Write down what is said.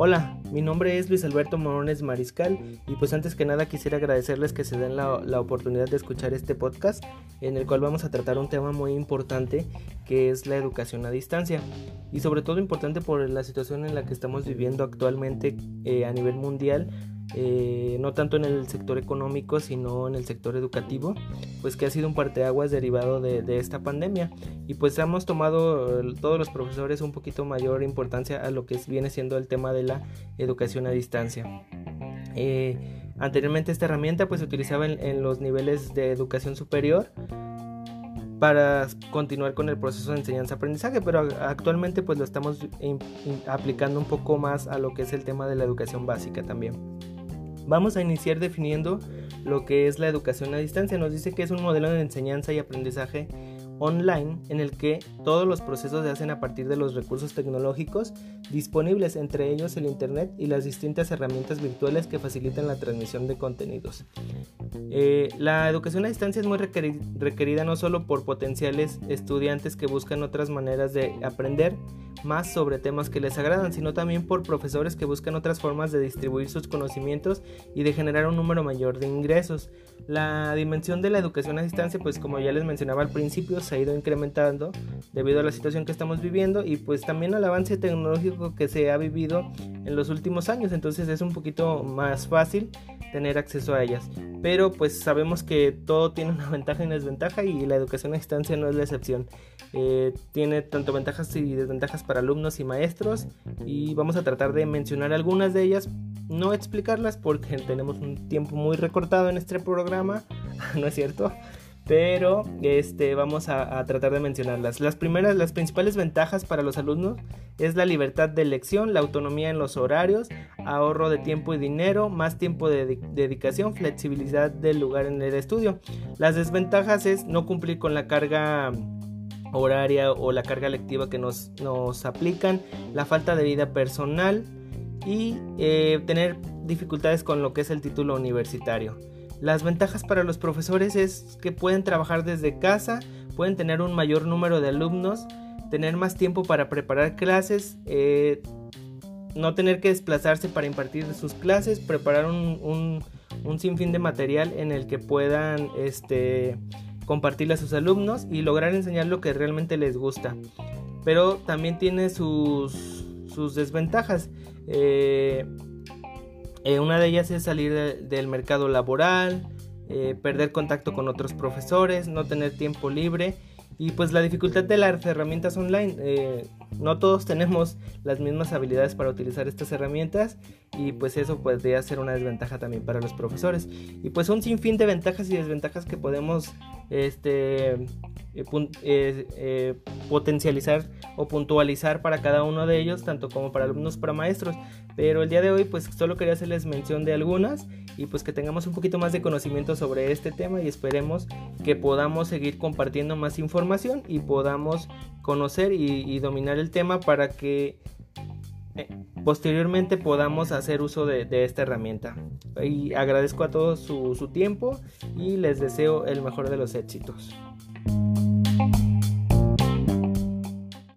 Hola, mi nombre es Luis Alberto Morones Mariscal y pues antes que nada quisiera agradecerles que se den la, la, oportunidad de escuchar este podcast en el cual vamos a tratar un tema muy importante que es la educación a distancia y sobre todo importante por la situación en la que estamos viviendo actualmente eh, a nivel mundial eh, no tanto en el sector económico, sino en el sector educativo, pues que ha sido un parteaguas derivado de, esta pandemia. Y pues hemos tomado todos los profesores un poquito mayor importancia a lo que viene siendo el tema de la educación a distancia. Eh, anteriormente esta herramienta pues se utilizaba en, en los niveles de educación superior para continuar con el proceso de enseñanza-aprendizaje, pero actualmente pues lo estamos aplicando un poco más a lo que es el tema de la educación básica también. Vamos a iniciar definiendo lo que es la educación a distancia. Nos dice que es un modelo de enseñanza y aprendizaje online en el que todos los procesos se hacen a partir de los recursos tecnológicos disponibles, entre ellos el Internet y las distintas herramientas virtuales que facilitan la transmisión de contenidos. Eh, la educación a distancia es muy requerida no solo por potenciales estudiantes que buscan otras maneras de aprender, más sobre temas que les agradan, sino también por profesores que buscan otras formas de distribuir sus conocimientos y de generar un número mayor de ingresos. La dimensión de la educación a distancia, pues como ya les mencionaba al principio, se ha ido incrementando debido a la situación que estamos viviendo y pues también al avance tecnológico que se ha vivido en los últimos años, entonces es un poquito más fácil tener acceso a ellas. Pero pues sabemos que todo tiene una ventaja y una desventaja y la educación a distancia no es la excepción. Eh, tiene tanto ventajas y desventajas para alumnos y maestros y vamos a tratar de mencionar algunas de ellas, no explicarlas porque tenemos un tiempo muy recortado en este programa, ¿no es cierto? Pero este, vamos a, tratar de mencionarlas. Las primeras, las principales ventajas para los alumnos es la libertad de elección, la autonomía en los horarios, ahorro de tiempo y dinero, más tiempo de, dedicación, flexibilidad del lugar en el estudio. Las desventajas es no cumplir con la carga horaria o la carga lectiva que nos, nos aplican, la falta de vida personal y eh, tener dificultades con lo que es el título universitario. Las ventajas para los profesores es que pueden trabajar desde casa, pueden tener un mayor número de alumnos, tener más tiempo para preparar clases, eh, no tener que desplazarse para impartir sus clases, preparar un, sinfín de material en el que puedan este, compartirle a sus alumnos y lograr enseñar lo que realmente les gusta. Pero también tiene sus, desventajas. Eh, eh, una de ellas es salir del mercado laboral, eh, perder contacto con otros profesores, no tener tiempo libre y pues la dificultad de las herramientas online. Eh, no todos tenemos las mismas habilidades para utilizar estas herramientas y pues eso podría ser una desventaja también para los profesores. Y pues un sinfín de ventajas y desventajas que podemos este, potencializar o puntualizar para cada uno de ellos, tanto como para alumnos para maestros. Pero el día de hoy pues solo quería hacerles mención de algunas y pues que tengamos un poquito más de conocimiento sobre este tema y esperemos que podamos seguir compartiendo más información y podamos conocer y, dominar el tema para que eh, posteriormente podamos hacer uso de, esta herramienta. Y agradezco a todos su tiempo y les deseo el mejor de los éxitos.